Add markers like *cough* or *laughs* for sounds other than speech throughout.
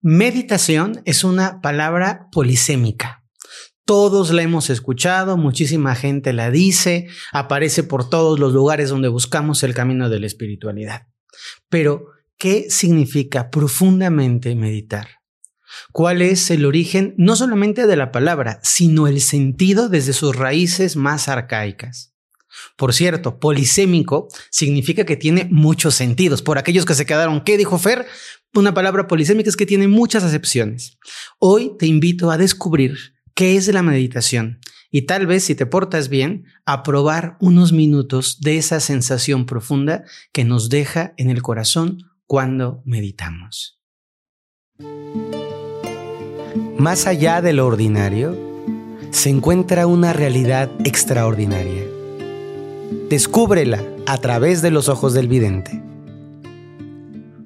Meditación es una palabra polisémica. Todos la hemos escuchado, muchísima gente la dice, aparece por todos los lugares donde buscamos el camino de la espiritualidad. Pero, ¿qué significa profundamente meditar? ¿Cuál es el origen no solamente de la palabra, sino el sentido desde sus raíces más arcaicas? Por cierto, polisémico significa que tiene muchos sentidos. Por aquellos que se quedaron, ¿qué dijo Fer? Una palabra polisémica es que tiene muchas acepciones. Hoy te invito a descubrir qué es la meditación y tal vez si te portas bien, a probar unos minutos de esa sensación profunda que nos deja en el corazón cuando meditamos. Más allá de lo ordinario, se encuentra una realidad extraordinaria Descúbrela a través de los ojos del vidente.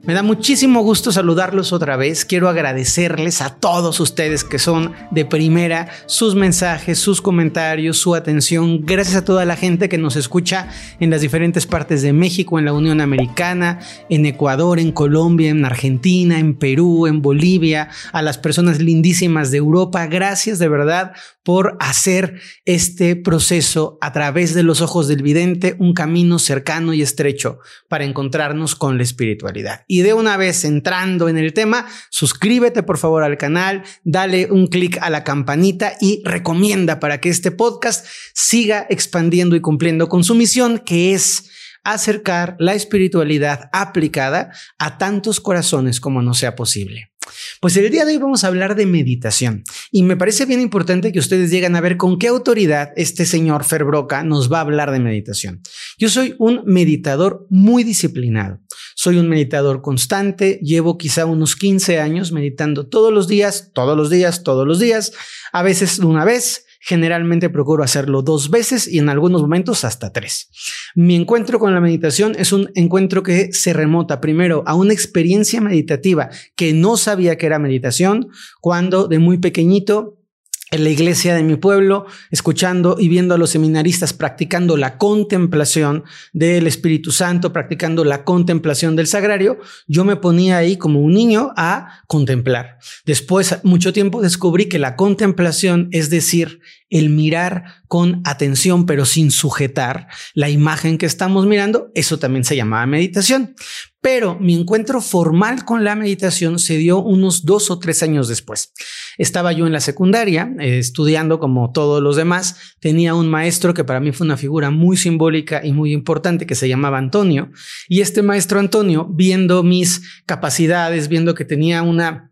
Me da muchísimo gusto saludarlos otra vez. Quiero agradecerles a todos ustedes que son de primera sus mensajes, sus comentarios, su atención. Gracias a toda la gente que nos escucha en las diferentes partes de México, en la Unión Americana, en Ecuador, en Colombia, en Argentina, en Perú, en Bolivia, a las personas lindísimas de Europa. Gracias de verdad por hacer este proceso a través de los ojos del vidente un camino cercano y estrecho para encontrarnos con la espiritualidad. Y de una vez entrando en el tema, suscríbete por favor al canal, dale un clic a la campanita y recomienda para que este podcast siga expandiendo y cumpliendo con su misión que es acercar la espiritualidad aplicada a tantos corazones como no sea posible. Pues el día de hoy vamos a hablar de meditación y me parece bien importante que ustedes lleguen a ver con qué autoridad este señor Ferbroca nos va a hablar de meditación. Yo soy un meditador muy disciplinado. Soy un meditador constante, llevo quizá unos 15 años meditando todos los días, todos los días, todos los días, a veces una vez, Generalmente procuro hacerlo dos veces y en algunos momentos hasta tres. Mi encuentro con la meditación es un encuentro que se remota primero a una experiencia meditativa que no sabía que era meditación cuando de muy pequeñito en la iglesia de mi pueblo, escuchando y viendo a los seminaristas practicando la contemplación del Espíritu Santo, practicando la contemplación del sagrario, yo me ponía ahí como un niño a contemplar. Después, mucho tiempo descubrí que la contemplación, es decir, el mirar con atención pero sin sujetar la imagen que estamos mirando, eso también se llamaba meditación. Pero mi encuentro formal con la meditación se dio unos dos o tres años después. Estaba yo en la secundaria, eh, estudiando como todos los demás. Tenía un maestro que para mí fue una figura muy simbólica y muy importante que se llamaba Antonio. Y este maestro Antonio, viendo mis capacidades, viendo que tenía una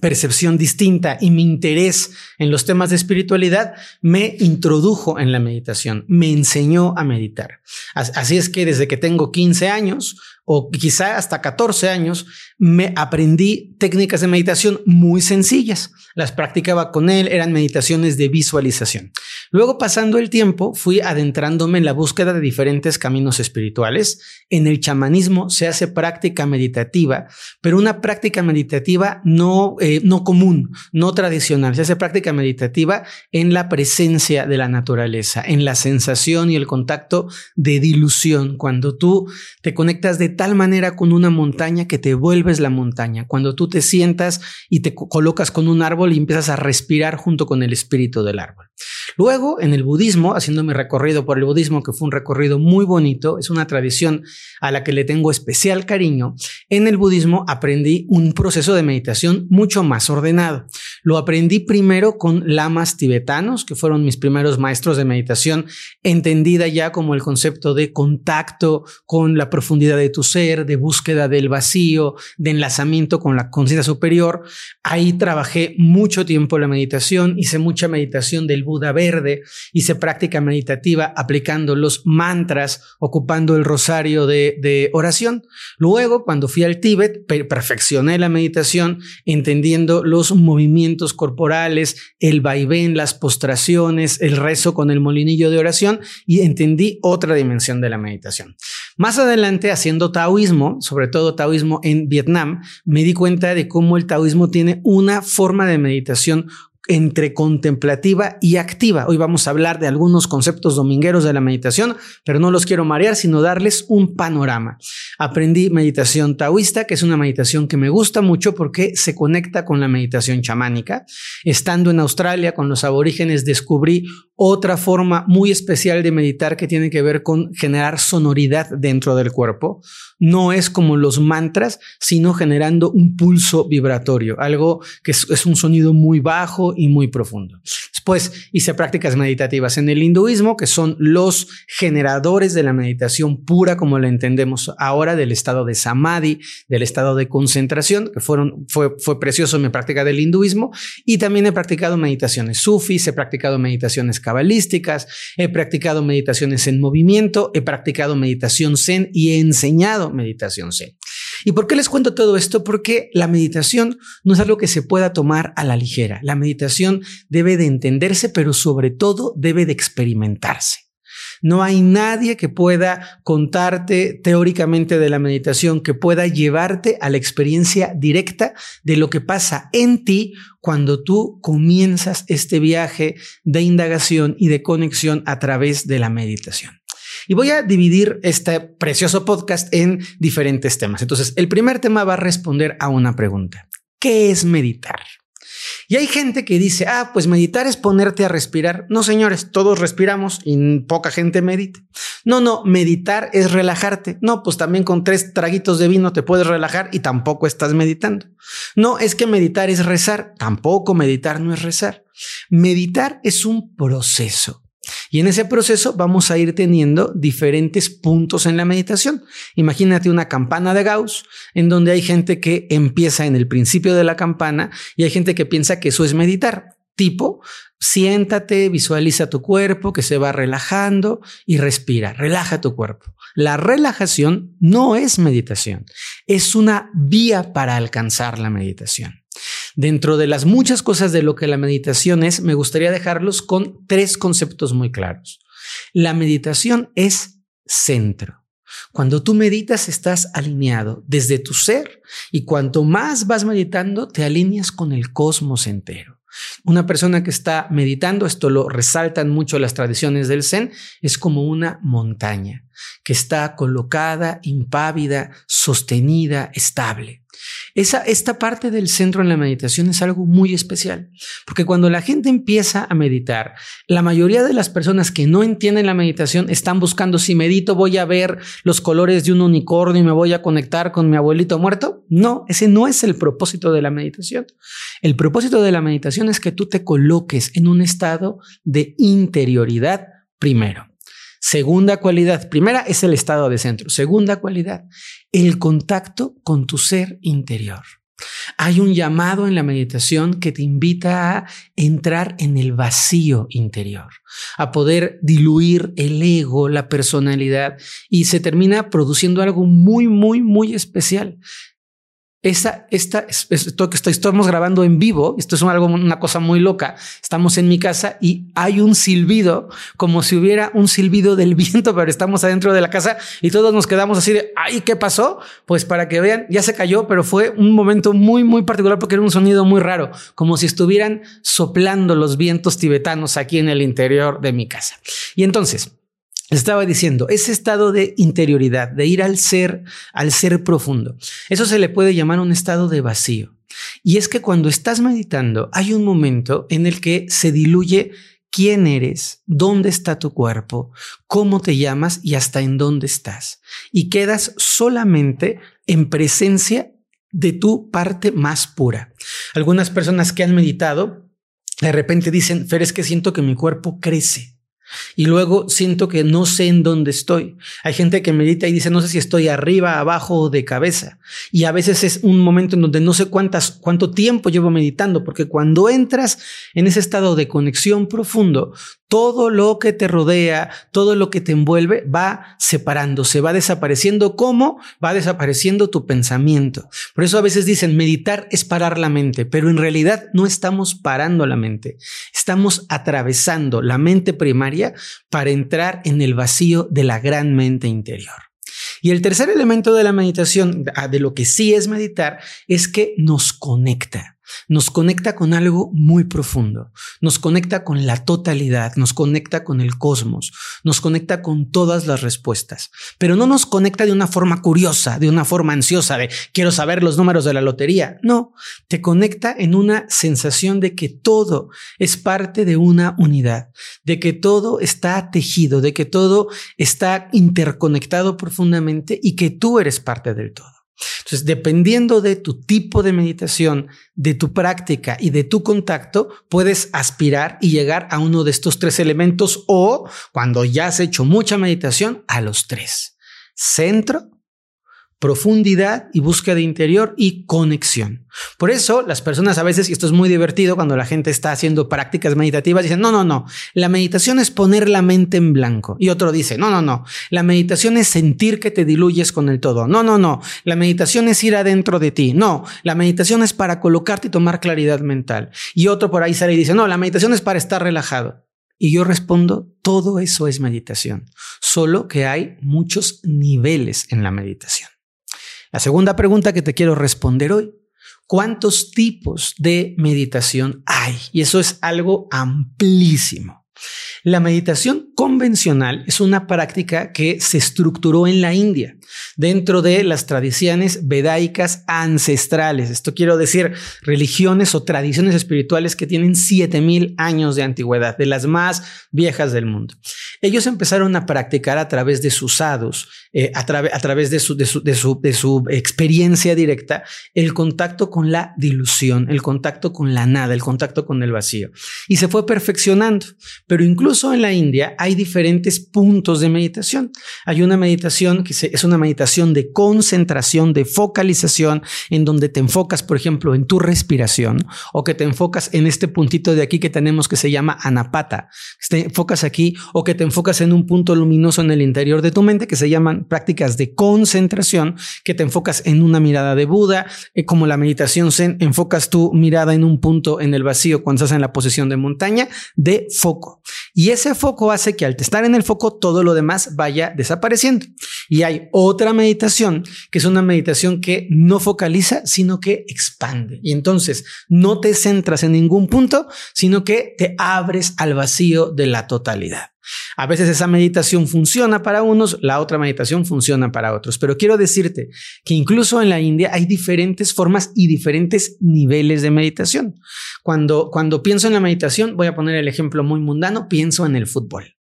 percepción distinta y mi interés en los temas de espiritualidad me introdujo en la meditación, me enseñó a meditar. Así es que desde que tengo 15 años o quizá hasta 14 años, me aprendí técnicas de meditación muy sencillas. Las practicaba con él, eran meditaciones de visualización. Luego, pasando el tiempo, fui adentrándome en la búsqueda de diferentes caminos espirituales. En el chamanismo se hace práctica meditativa, pero una práctica meditativa no, eh, no común, no tradicional. Se hace práctica meditativa en la presencia de la naturaleza, en la sensación y el contacto de dilución, cuando tú te conectas de tal manera con una montaña que te vuelves la montaña. Cuando tú te sientas y te colocas con un árbol y empiezas a respirar junto con el espíritu del árbol. Luego, en el budismo, haciendo mi recorrido por el budismo, que fue un recorrido muy bonito, es una tradición a la que le tengo especial cariño, en el budismo aprendí un proceso de meditación mucho más ordenado. Lo aprendí primero con lamas tibetanos, que fueron mis primeros maestros de meditación, entendida ya como el concepto de contacto con la profundidad de tu ser, de búsqueda del vacío, de enlazamiento con la conciencia superior. Ahí trabajé mucho tiempo la meditación, hice mucha meditación del Buda verde, hice práctica meditativa aplicando los mantras, ocupando el rosario de, de oración. Luego, cuando fui al Tíbet, perfeccioné la meditación, entendiendo los movimientos corporales, el vaivén, las postraciones, el rezo con el molinillo de oración y entendí otra dimensión de la meditación. Más adelante, haciendo taoísmo, sobre todo taoísmo en Vietnam, me di cuenta de cómo el taoísmo tiene una forma de meditación entre contemplativa y activa. Hoy vamos a hablar de algunos conceptos domingueros de la meditación, pero no los quiero marear, sino darles un panorama. Aprendí meditación taoísta, que es una meditación que me gusta mucho porque se conecta con la meditación chamánica. Estando en Australia con los aborígenes descubrí otra forma muy especial de meditar que tiene que ver con generar sonoridad dentro del cuerpo. No es como los mantras, sino generando un pulso vibratorio, algo que es, es un sonido muy bajo y muy profundo. Después hice prácticas meditativas en el hinduismo, que son los generadores de la meditación pura, como la entendemos ahora, del estado de samadhi, del estado de concentración, que fueron, fue, fue precioso mi práctica del hinduismo. Y también he practicado meditaciones sufis, he practicado meditaciones cabalísticas, he practicado meditaciones en movimiento, he practicado meditación zen y he enseñado meditación zen. ¿Y por qué les cuento todo esto? Porque la meditación no es algo que se pueda tomar a la ligera. La meditación debe de entenderse, pero sobre todo debe de experimentarse. No hay nadie que pueda contarte teóricamente de la meditación, que pueda llevarte a la experiencia directa de lo que pasa en ti cuando tú comienzas este viaje de indagación y de conexión a través de la meditación. Y voy a dividir este precioso podcast en diferentes temas. Entonces, el primer tema va a responder a una pregunta. ¿Qué es meditar? Y hay gente que dice, ah, pues meditar es ponerte a respirar. No, señores, todos respiramos y poca gente medita. No, no, meditar es relajarte. No, pues también con tres traguitos de vino te puedes relajar y tampoco estás meditando. No, es que meditar es rezar. Tampoco meditar no es rezar. Meditar es un proceso. Y en ese proceso vamos a ir teniendo diferentes puntos en la meditación. Imagínate una campana de Gauss en donde hay gente que empieza en el principio de la campana y hay gente que piensa que eso es meditar. Tipo, siéntate, visualiza tu cuerpo que se va relajando y respira, relaja tu cuerpo. La relajación no es meditación, es una vía para alcanzar la meditación. Dentro de las muchas cosas de lo que la meditación es, me gustaría dejarlos con tres conceptos muy claros. La meditación es centro. Cuando tú meditas estás alineado desde tu ser y cuanto más vas meditando te alineas con el cosmos entero. Una persona que está meditando, esto lo resaltan mucho las tradiciones del Zen, es como una montaña que está colocada, impávida, sostenida, estable. Esa, esta parte del centro en la meditación es algo muy especial, porque cuando la gente empieza a meditar, la mayoría de las personas que no entienden la meditación están buscando si medito voy a ver los colores de un unicornio y me voy a conectar con mi abuelito muerto. No, ese no es el propósito de la meditación. El propósito de la meditación es que tú te coloques en un estado de interioridad primero. Segunda cualidad, primera es el estado de centro. Segunda cualidad, el contacto con tu ser interior. Hay un llamado en la meditación que te invita a entrar en el vacío interior, a poder diluir el ego, la personalidad, y se termina produciendo algo muy, muy, muy especial, esta, esta, esto que estamos grabando en vivo, esto es algo, una cosa muy loca. Estamos en mi casa y hay un silbido, como si hubiera un silbido del *laughs* viento, pero estamos adentro de la casa y todos nos quedamos así de, ay, ¿qué pasó? Pues para que vean, ya se cayó, pero fue un momento muy, muy particular porque era un sonido muy raro, como si estuvieran soplando los vientos tibetanos aquí en el interior de mi casa. Y entonces, estaba diciendo, ese estado de interioridad, de ir al ser, al ser profundo, eso se le puede llamar un estado de vacío. Y es que cuando estás meditando, hay un momento en el que se diluye quién eres, dónde está tu cuerpo, cómo te llamas y hasta en dónde estás. Y quedas solamente en presencia de tu parte más pura. Algunas personas que han meditado, de repente dicen, Fer, es que siento que mi cuerpo crece. Y luego siento que no sé en dónde estoy. Hay gente que medita y dice, no sé si estoy arriba, abajo o de cabeza. Y a veces es un momento en donde no sé cuántas, cuánto tiempo llevo meditando, porque cuando entras en ese estado de conexión profundo, todo lo que te rodea, todo lo que te envuelve va separándose, va desapareciendo. ¿Cómo? Va desapareciendo tu pensamiento. Por eso a veces dicen, meditar es parar la mente, pero en realidad no estamos parando la mente. Estamos atravesando la mente primaria para entrar en el vacío de la gran mente interior. Y el tercer elemento de la meditación, de lo que sí es meditar, es que nos conecta. Nos conecta con algo muy profundo, nos conecta con la totalidad, nos conecta con el cosmos, nos conecta con todas las respuestas, pero no nos conecta de una forma curiosa, de una forma ansiosa, de quiero saber los números de la lotería. No, te conecta en una sensación de que todo es parte de una unidad, de que todo está tejido, de que todo está interconectado profundamente y que tú eres parte del todo. Entonces, dependiendo de tu tipo de meditación, de tu práctica y de tu contacto, puedes aspirar y llegar a uno de estos tres elementos o, cuando ya has hecho mucha meditación, a los tres. Centro, profundidad y búsqueda interior y conexión. Por eso las personas a veces, y esto es muy divertido cuando la gente está haciendo prácticas meditativas, dicen, no, no, no, la meditación es poner la mente en blanco. Y otro dice, no, no, no, la meditación es sentir que te diluyes con el todo. No, no, no, la meditación es ir adentro de ti. No, la meditación es para colocarte y tomar claridad mental. Y otro por ahí sale y dice, no, la meditación es para estar relajado. Y yo respondo, todo eso es meditación, solo que hay muchos niveles en la meditación. La segunda pregunta que te quiero responder hoy, ¿cuántos tipos de meditación hay? Y eso es algo amplísimo. La meditación convencional es una práctica que se estructuró en la India dentro de las tradiciones vedaicas ancestrales. Esto quiero decir religiones o tradiciones espirituales que tienen 7000 años de antigüedad, de las más viejas del mundo. Ellos empezaron a practicar a través de sus sadhus, eh, a, través de su experiencia directa, el contacto con la dilución, el contacto con la nada, el contacto con el vacío. Y se fue perfeccionando. Pero incluso en la India hay diferentes puntos de meditación. Hay una meditación que es una meditación de concentración, de focalización, en donde te enfocas, por ejemplo, en tu respiración o que te enfocas en este puntito de aquí que tenemos que se llama anapata. Te enfocas aquí o que te enfocas en un punto luminoso en el interior de tu mente que se llaman prácticas de concentración, que te enfocas en una mirada de Buda, eh, como la meditación Zen, enfocas tu mirada en un punto en el vacío cuando estás en la posición de montaña, de foco. Y ese foco hace que al estar en el foco todo lo demás vaya desapareciendo. Y hay otra meditación que es una meditación que no focaliza, sino que expande. Y entonces no te centras en ningún punto, sino que te abres al vacío de la totalidad. A veces esa meditación funciona para unos, la otra meditación funciona para otros. Pero quiero decirte que incluso en la India hay diferentes formas y diferentes niveles de meditación. Cuando, cuando pienso en la meditación, voy a poner el ejemplo muy mundano, pienso en el fútbol.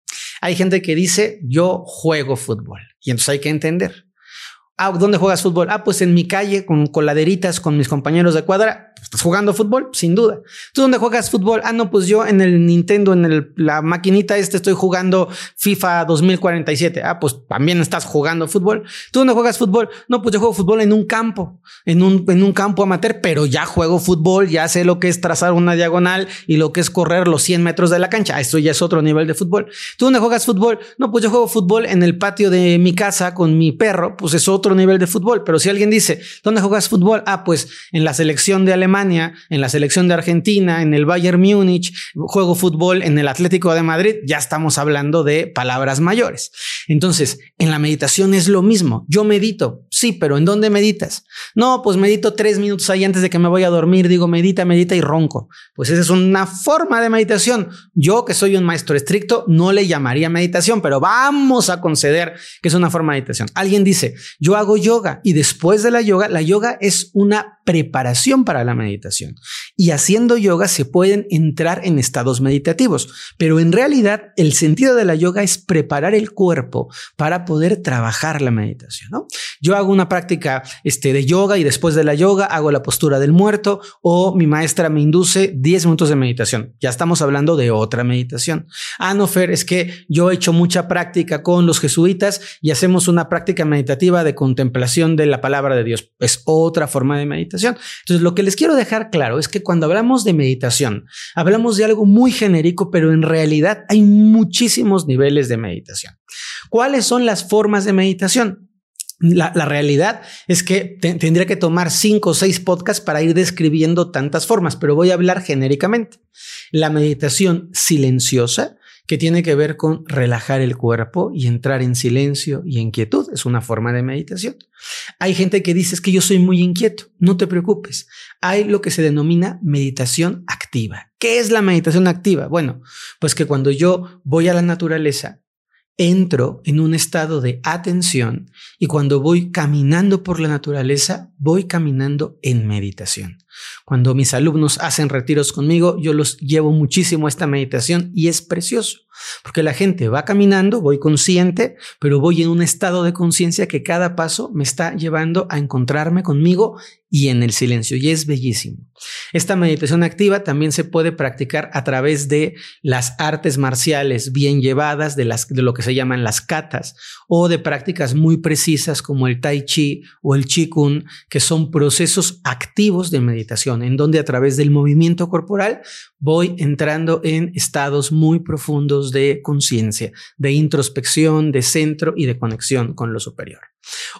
Hay gente que dice, yo juego fútbol. Y entonces hay que entender. Ah, ¿dónde juegas fútbol? Ah, pues en mi calle, con coladeritas, con mis compañeros de cuadra. ¿Estás jugando fútbol? Sin duda. ¿Tú dónde juegas fútbol? Ah, no, pues yo en el Nintendo, en la maquinita este estoy jugando FIFA 2047. Ah, pues también estás jugando fútbol. ¿Tú dónde juegas fútbol? No, pues yo juego fútbol en un campo, en un, en un campo amateur, pero ya juego fútbol, ya sé lo que es trazar una diagonal y lo que es correr los 100 metros de la cancha. Esto ya es otro nivel de fútbol. ¿Tú dónde juegas fútbol? No, pues yo juego fútbol en el patio de mi casa con mi perro, pues es otro nivel de fútbol. Pero si alguien dice, ¿dónde juegas fútbol? Ah, pues en la selección de Alemania en la selección de Argentina, en el Bayern Múnich, juego fútbol en el Atlético de Madrid, ya estamos hablando de palabras mayores. Entonces, en la meditación es lo mismo. Yo medito, sí, pero ¿en dónde meditas? No, pues medito tres minutos ahí antes de que me voy a dormir, digo medita, medita y ronco. Pues esa es una forma de meditación. Yo, que soy un maestro estricto, no le llamaría meditación, pero vamos a conceder que es una forma de meditación. Alguien dice, yo hago yoga y después de la yoga, la yoga es una preparación para la meditación. Y haciendo yoga se pueden entrar en estados meditativos, pero en realidad el sentido de la yoga es preparar el cuerpo para poder trabajar la meditación. ¿no? Yo hago una práctica este, de yoga y después de la yoga hago la postura del muerto o mi maestra me induce 10 minutos de meditación. Ya estamos hablando de otra meditación. Ah, no, Fer, es que yo he hecho mucha práctica con los jesuitas y hacemos una práctica meditativa de contemplación de la palabra de Dios. Es otra forma de meditación. Entonces, lo que les quiero dejar claro es que cuando hablamos de meditación, hablamos de algo muy genérico, pero en realidad hay muchísimos niveles de meditación. ¿Cuáles son las formas de meditación? La, realidad es que tendría que tomar cinco o seis podcasts para ir describiendo tantas formas, pero voy a hablar genéricamente. La meditación silenciosa, que tiene que ver con relajar el cuerpo y entrar en silencio y en quietud. Es una forma de meditación. Hay gente que dice que yo soy muy inquieto. No te preocupes. Hay lo que se denomina meditación activa. ¿Qué es la meditación activa? Bueno, pues que cuando yo voy a la naturaleza, entro en un estado de atención y cuando voy caminando por la naturaleza, voy caminando en meditación. Cuando mis alumnos hacen retiros conmigo, yo los llevo muchísimo a esta meditación y es precioso, porque la gente va caminando, voy consciente, pero voy en un estado de conciencia que cada paso me está llevando a encontrarme conmigo y en el silencio, y es bellísimo. Esta meditación activa también se puede practicar a través de las artes marciales bien llevadas, de, lo que se llaman las katas, o de prácticas muy precisas como el tai chi o el qigong, que son procesos activos de meditación, en donde a través del movimiento corporal voy entrando en estados muy profundos de conciencia, de introspección, de centro y de conexión con lo superior.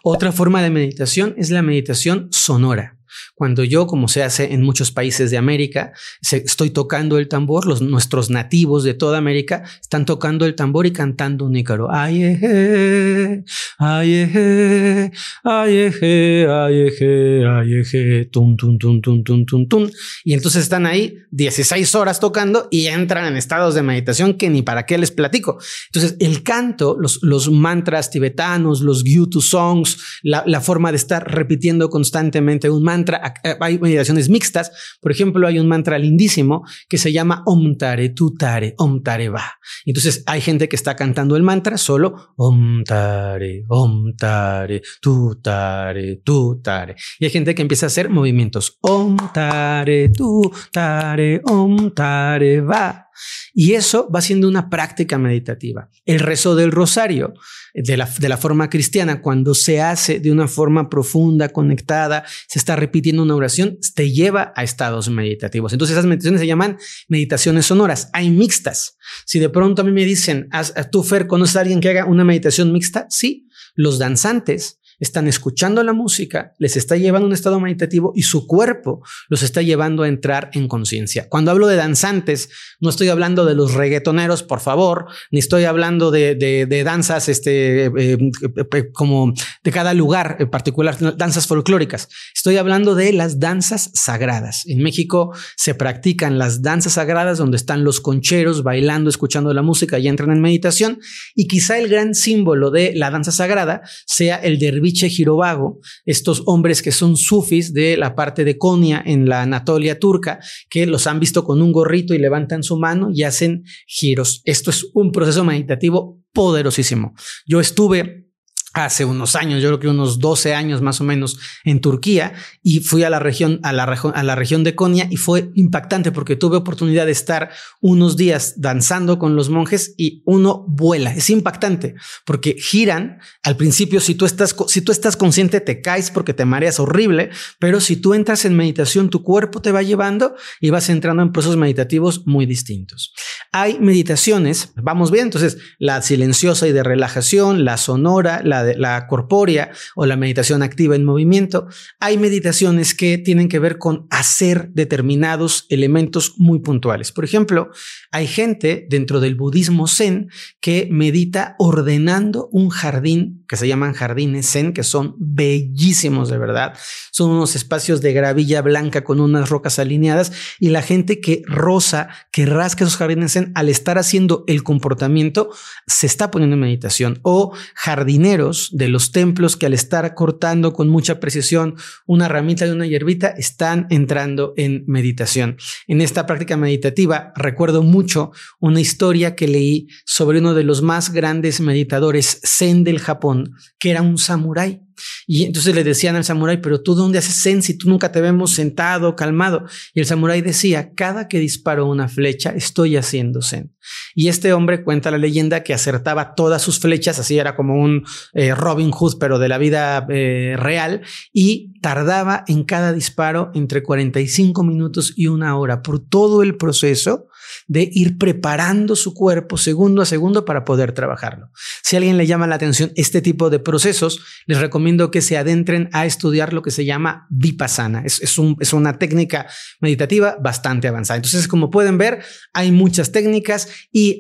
Otra forma de meditación es la meditación sonora. Cuando yo, como se hace en muchos países de América, estoy tocando el tambor, los, nuestros nativos de toda América están tocando el tambor y cantando un ícaro. Ay, eje, ay, eje, ay, eje, ay, eje, ay, eje, tum, tum, tum, tum, tum, tum, tum. Y entonces están ahí 16 horas tocando y entran en estados de meditación que ni para qué les platico. Entonces, el canto, los, los mantras tibetanos, los gyutu songs, la, la forma de estar repitiendo constantemente un mantra, eh, hay meditaciones mixtas. Por ejemplo, hay un mantra lindísimo que se llama Om Tare Tu Tare, Om Tare Va. Entonces hay gente que está cantando el mantra solo Om Tare, Om Tare, Tu Tare. Y hay gente que empieza a hacer movimientos Om Tare, Tu Tare, Om Tare Va. Y eso va siendo una práctica meditativa. El rezo del rosario, de la, de la forma cristiana, cuando se hace de una forma profunda, conectada, se está repitiendo una oración, te lleva a estados meditativos. Entonces esas meditaciones se llaman meditaciones sonoras. Hay mixtas. Si de pronto a mí me dicen, ¿tú, Fer, conoces a alguien que haga una meditación mixta? Sí. Los danzantes están escuchando la música, les está llevando a un estado meditativo y su cuerpo los está llevando a entrar en conciencia. Cuando hablo de danzantes, no estoy hablando de los reggaetoneros, por favor, ni estoy hablando de, danzas este, eh, eh, como de cada lugar en particular, danzas folclóricas. Estoy hablando de las danzas sagradas. En México se practican las danzas sagradas donde están los concheros bailando, escuchando la música y entran en meditación. Y quizá el gran símbolo de la danza sagrada sea el derviche Girovago, estos hombres que son sufis de la parte de Konya en la Anatolia turca, que los han visto con un gorrito y levantan su mano y hacen giros. Esto es un proceso meditativo poderosísimo. Yo estuve hace unos años, yo creo que unos 12 años más o menos en Turquía y fui a la región a la, a la región de Konya y fue impactante porque tuve oportunidad de estar unos días danzando con los monjes y uno vuela. Es impactante porque giran al principio si tú estás si tú estás consciente te caes porque te mareas horrible, pero si tú entras en meditación tu cuerpo te va llevando y vas entrando en procesos meditativos muy distintos. Hay meditaciones, vamos bien, entonces la silenciosa y de relajación, la sonora, la la, corpórea o la meditación activa en movimiento, hay meditaciones que tienen que ver con hacer determinados elementos muy puntuales. Por ejemplo, hay gente dentro del budismo zen que medita ordenando un jardín que se llaman jardines zen, que son bellísimos de verdad. Son unos espacios de gravilla blanca con unas rocas alineadas y la gente que roza, que rasca esos jardines zen, al estar haciendo el comportamiento, se está poniendo en meditación. O jardineros de los templos que al estar cortando con mucha precisión una ramita de una hierbita están entrando en meditación. En esta práctica meditativa recuerdo mucho una historia que leí sobre uno de los más grandes meditadores zen del Japón, que era un samurái. Y entonces le decían al samurái, pero tú dónde haces zen si tú nunca te vemos sentado, calmado. Y el samurái decía, cada que disparo una flecha estoy haciendo zen. Y este hombre cuenta la leyenda que acertaba todas sus flechas, así era como un eh, Robin Hood, pero de la vida eh, real, y tardaba en cada disparo entre 45 minutos y una hora por todo el proceso de ir preparando su cuerpo segundo a segundo para poder trabajarlo. Si a alguien le llama la atención este tipo de procesos, les recomiendo que se adentren a estudiar lo que se llama vipassana. Es, es, es una técnica meditativa bastante avanzada. Entonces, como pueden ver, hay muchas técnicas y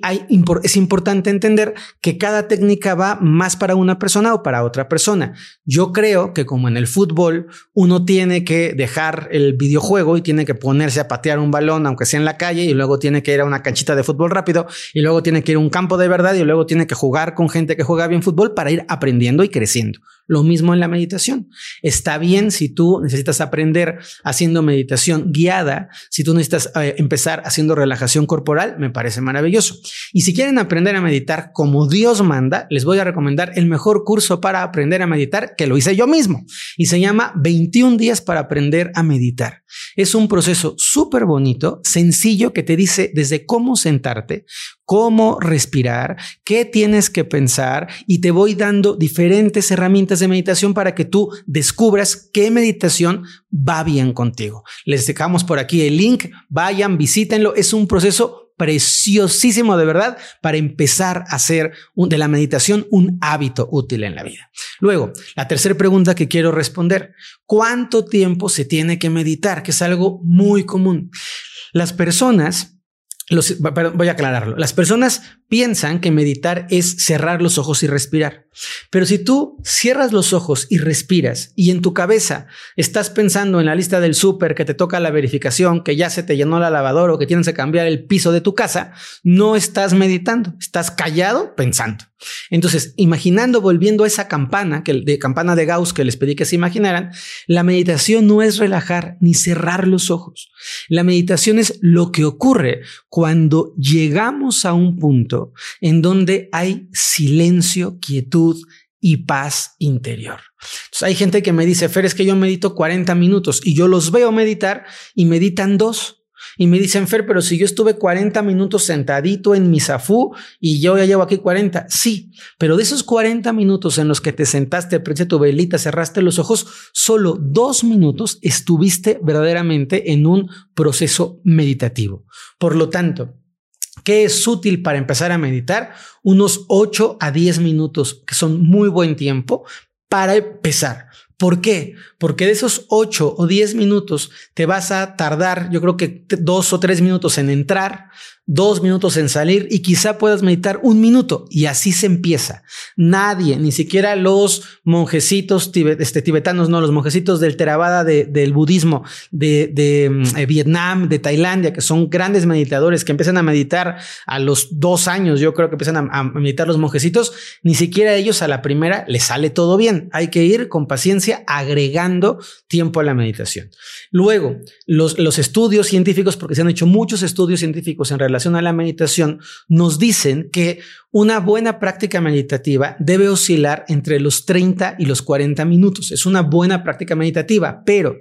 es importante entender que cada técnica va más para una persona o para otra persona. Yo creo que como en el fútbol, uno tiene que dejar el videojuego y tiene que ponerse a patear un balón, aunque sea en la calle, y luego tiene que ir una canchita de fútbol rápido, y luego tiene que ir a un campo de verdad, y luego tiene que jugar con gente que juega bien fútbol para ir aprendiendo y creciendo. Lo mismo en la meditación. Está bien si tú necesitas aprender haciendo meditación guiada, si tú necesitas eh, empezar haciendo relajación corporal, me parece maravilloso. Y si quieren aprender a meditar como Dios manda, les voy a recomendar el mejor curso para aprender a meditar, que lo hice yo mismo, y se llama 21 días para aprender a meditar. Es un proceso súper bonito, sencillo, que te dice desde cómo sentarte, cómo respirar, qué tienes que pensar y te voy dando diferentes herramientas de meditación para que tú descubras qué meditación va bien contigo. Les dejamos por aquí el link, vayan, visítenlo, es un proceso preciosísimo de verdad para empezar a hacer de la meditación un hábito útil en la vida. Luego, la tercera pregunta que quiero responder, ¿cuánto tiempo se tiene que meditar? Que es algo muy común. Las personas voy a aclararlo. Las personas piensan que meditar es cerrar los ojos y respirar. Pero si tú cierras los ojos y respiras y en tu cabeza estás pensando en la lista del súper que te toca la verificación, que ya se te llenó la lavadora o que tienes que cambiar el piso de tu casa, no estás meditando, estás callado pensando. Entonces, imaginando, volviendo a esa campana, que de campana de Gauss que les pedí que se imaginaran, la meditación no es relajar ni cerrar los ojos. La meditación es lo que ocurre cuando llegamos a un punto en donde hay silencio, quietud y paz interior. hay gente que me dice, Fer, es que yo medito 40 minutos y yo los veo meditar y meditan dos. Y me dicen, Fer, pero si yo estuve 40 minutos sentadito en mi zafú y yo ya llevo aquí 40, sí, pero de esos 40 minutos en los que te sentaste, prendiste tu velita, cerraste los ojos, solo dos minutos estuviste verdaderamente en un proceso meditativo. Por lo tanto, ¿Qué es útil para empezar a meditar? Unos 8 a 10 minutos, que son muy buen tiempo para empezar. ¿Por qué? Porque de esos 8 o 10 minutos te vas a tardar, yo creo que dos o tres minutos en entrar, dos minutos en salir y quizá puedas meditar un minuto y así se empieza. Nadie, ni siquiera los monjecitos este, tibetanos, no, los monjecitos del Theravada del budismo de, mm, eh, Vietnam, de Tailandia, que son grandes meditadores que empiezan a meditar a los dos años, yo creo que empiezan a, a meditar los monjecitos, ni siquiera ellos a la primera les sale todo bien. Hay que ir con paciencia agregando tiempo a la meditación. Luego, los, los estudios científicos, porque se han hecho muchos estudios científicos en relación a la meditación nos dicen que una buena práctica meditativa debe oscilar entre los 30 y los 40 minutos. Es una buena práctica meditativa, pero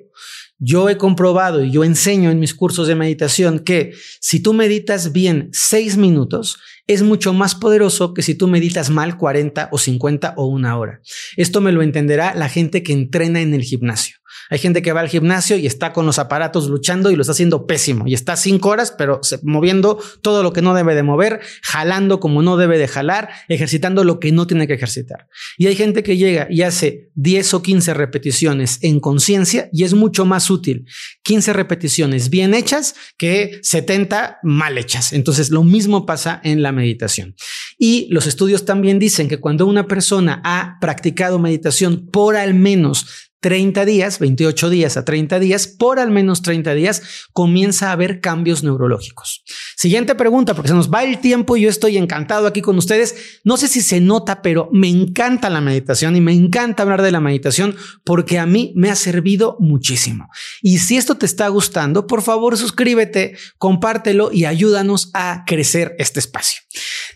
yo he comprobado y yo enseño en mis cursos de meditación que si tú meditas bien 6 minutos, es mucho más poderoso que si tú meditas mal 40 o 50 o una hora. Esto me lo entenderá la gente que entrena en el gimnasio. Hay gente que va al gimnasio y está con los aparatos luchando y lo está haciendo pésimo y está cinco horas, pero moviendo todo lo que no debe de mover, jalando como no debe de jalar, ejercitando lo que no tiene que ejercitar. Y hay gente que llega y hace 10 o 15 repeticiones en conciencia y es mucho más útil 15 repeticiones bien hechas que 70 mal hechas. Entonces lo mismo pasa en la meditación. Y los estudios también dicen que cuando una persona ha practicado meditación por al menos 30 días, 28 días a 30 días, por al menos 30 días, comienza a haber cambios neurológicos. Siguiente pregunta, porque se nos va el tiempo y yo estoy encantado aquí con ustedes. No sé si se nota, pero me encanta la meditación y me encanta hablar de la meditación porque a mí me ha servido muchísimo. Y si esto te está gustando, por favor suscríbete, compártelo y ayúdanos a crecer este espacio.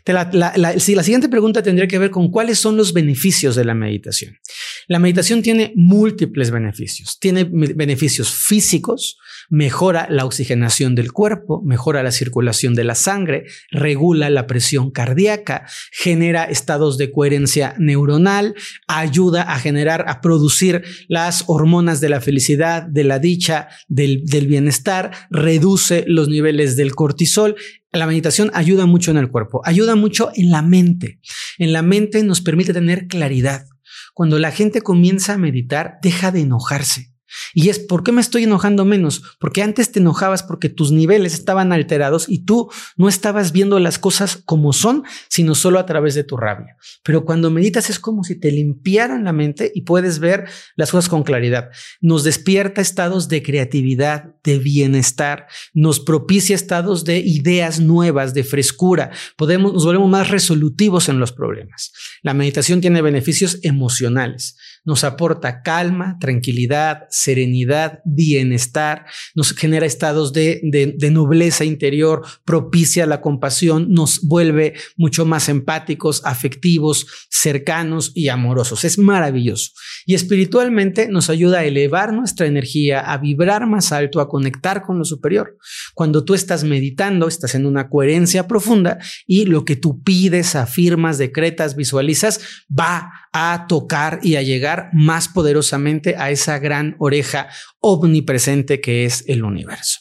La, la, siguiente pregunta tendría que ver con cuáles son los beneficios de la meditación. La meditación tiene múltiples múltiples beneficios. Tiene beneficios físicos, mejora la oxigenación del cuerpo, mejora la circulación de la sangre, regula la presión cardíaca, genera estados de coherencia neuronal, ayuda a generar, a producir las hormonas de la felicidad, de la dicha, del, del bienestar, reduce los niveles del cortisol. La meditación ayuda mucho en el cuerpo, ayuda mucho en la mente. En la mente nos permite tener claridad. Cuando la gente comienza a meditar, deja de enojarse y es, ¿por qué me estoy enojando menos? Porque antes te enojabas porque tus niveles estaban alterados y tú no estabas viendo las cosas como son, sino solo a través de tu rabia. Pero cuando meditas es como si te limpiaran la mente y puedes ver las cosas con claridad. Nos despierta estados de creatividad, de bienestar, nos propicia estados de ideas nuevas, de frescura. Podemos, nos volvemos más resolutivos en los problemas. La meditación tiene beneficios emocionales nos aporta calma, tranquilidad, serenidad, bienestar, nos genera estados de, de, nobleza interior, propicia la compasión, nos vuelve mucho más empáticos, afectivos, cercanos y amorosos. Es maravilloso. Y espiritualmente nos ayuda a elevar nuestra energía, a vibrar más alto, a conectar con lo superior. Cuando tú estás meditando, estás en una coherencia profunda y lo que tú pides, afirmas, decretas, visualizas, va a tocar y a llegar más poderosamente a esa gran oreja omnipresente que es el universo.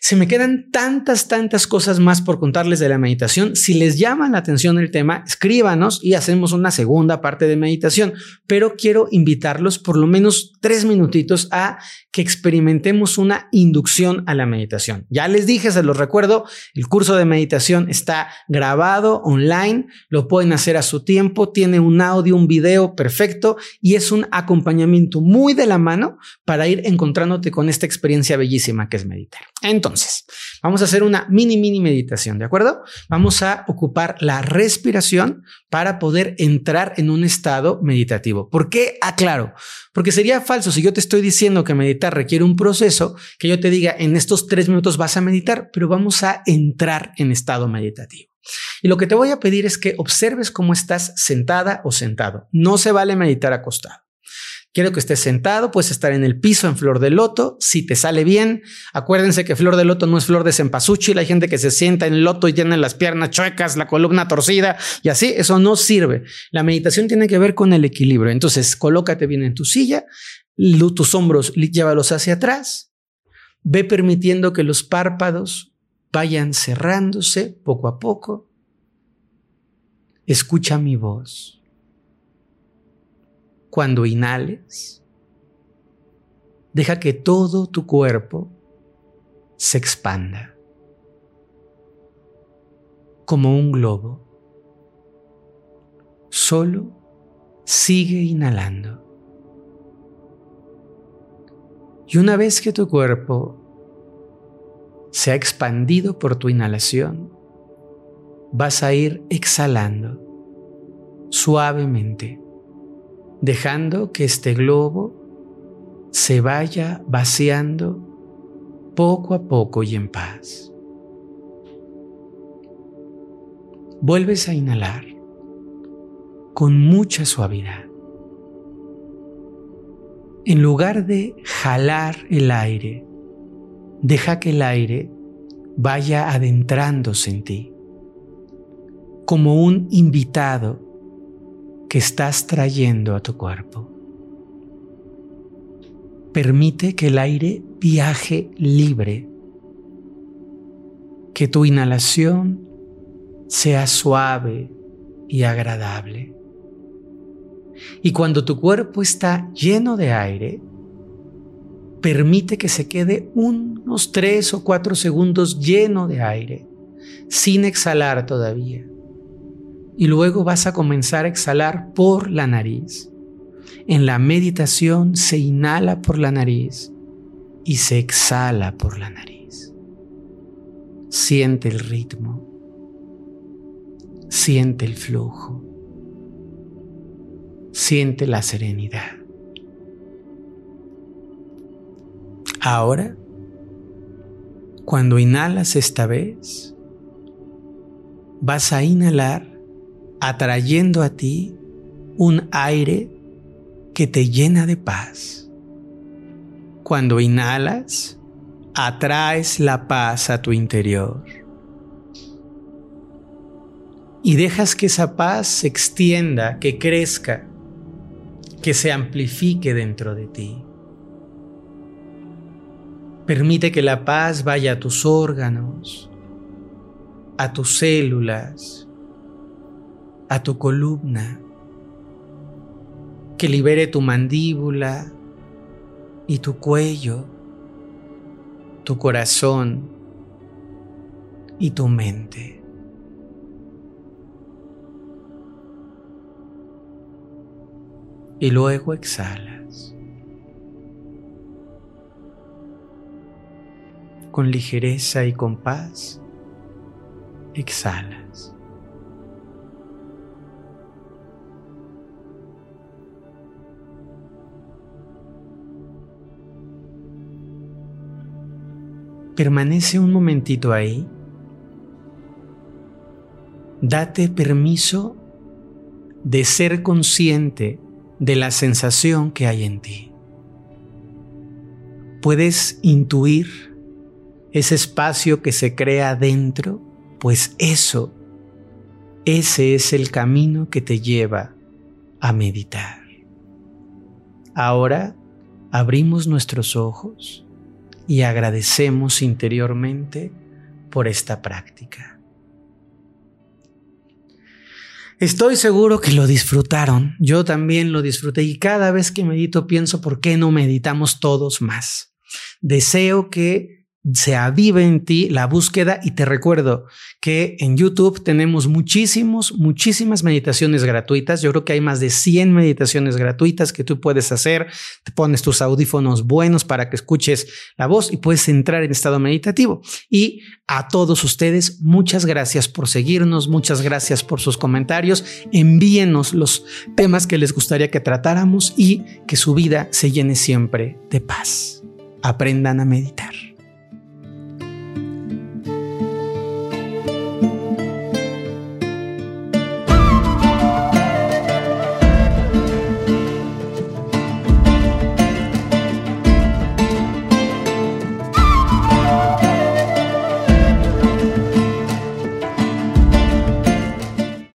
Se me quedan tantas, tantas cosas más por contarles de la meditación. Si les llama la atención el tema, escríbanos y hacemos una segunda parte de meditación. Pero quiero invitarlos por lo menos tres minutitos a que experimentemos una inducción a la meditación. Ya les dije, se los recuerdo, el curso de meditación está grabado online, lo pueden hacer a su tiempo, tiene un audio, un video perfecto y es un acompañamiento muy de la mano para ir encontrándote con esta experiencia bellísima que es meditar. Entonces, entonces, vamos a hacer una mini, mini meditación, ¿de acuerdo? Vamos a ocupar la respiración para poder entrar en un estado meditativo. ¿Por qué aclaro? Porque sería falso si yo te estoy diciendo que meditar requiere un proceso, que yo te diga en estos tres minutos vas a meditar, pero vamos a entrar en estado meditativo. Y lo que te voy a pedir es que observes cómo estás sentada o sentado. No se vale meditar acostado. Quiero que estés sentado, puedes estar en el piso en flor de loto, si te sale bien. Acuérdense que flor de loto no es flor de cempasúchil, hay gente que se sienta en loto y tiene las piernas chuecas, la columna torcida y así, eso no sirve. La meditación tiene que ver con el equilibrio. Entonces, colócate bien en tu silla, tus hombros llévalos hacia atrás, ve permitiendo que los párpados vayan cerrándose poco a poco. Escucha mi voz. Cuando inhales, deja que todo tu cuerpo se expanda como un globo. Solo sigue inhalando. Y una vez que tu cuerpo se ha expandido por tu inhalación, vas a ir exhalando suavemente dejando que este globo se vaya vaciando poco a poco y en paz. Vuelves a inhalar con mucha suavidad. En lugar de jalar el aire, deja que el aire vaya adentrándose en ti, como un invitado que estás trayendo a tu cuerpo. Permite que el aire viaje libre, que tu inhalación sea suave y agradable. Y cuando tu cuerpo está lleno de aire, permite que se quede unos tres o cuatro segundos lleno de aire, sin exhalar todavía y luego vas a comenzar a exhalar por la nariz. En la meditación se inhala por la nariz y se exhala por la nariz. Siente el ritmo, siente el flujo, siente la serenidad. Ahora, cuando inhalas esta vez, vas a inhalar atrayendo a ti un aire que te llena de paz. Cuando inhalas, atraes la paz a tu interior. Y dejas que esa paz se extienda, que crezca, que se amplifique dentro de ti. Permite que la paz vaya a tus órganos, a tus células, a tu columna, que libere tu mandíbula y tu cuello, tu corazón y tu mente. Y luego exhalas. Con ligereza y con paz, exhalas. Permanece un momentito ahí. Date permiso de ser consciente de la sensación que hay en ti. Puedes intuir ese espacio que se crea dentro, pues eso, ese es el camino que te lleva a meditar. Ahora abrimos nuestros ojos y agradecemos interiormente por esta práctica. Estoy seguro que lo disfrutaron, yo también lo disfruté y cada vez que medito pienso por qué no meditamos todos más. Deseo que se avive en ti la búsqueda y te recuerdo que en YouTube tenemos muchísimos, muchísimas meditaciones gratuitas. Yo creo que hay más de 100 meditaciones gratuitas que tú puedes hacer. Te pones tus audífonos buenos para que escuches la voz y puedes entrar en estado meditativo. Y a todos ustedes, muchas gracias por seguirnos, muchas gracias por sus comentarios. Envíenos los temas que les gustaría que tratáramos y que su vida se llene siempre de paz. Aprendan a meditar.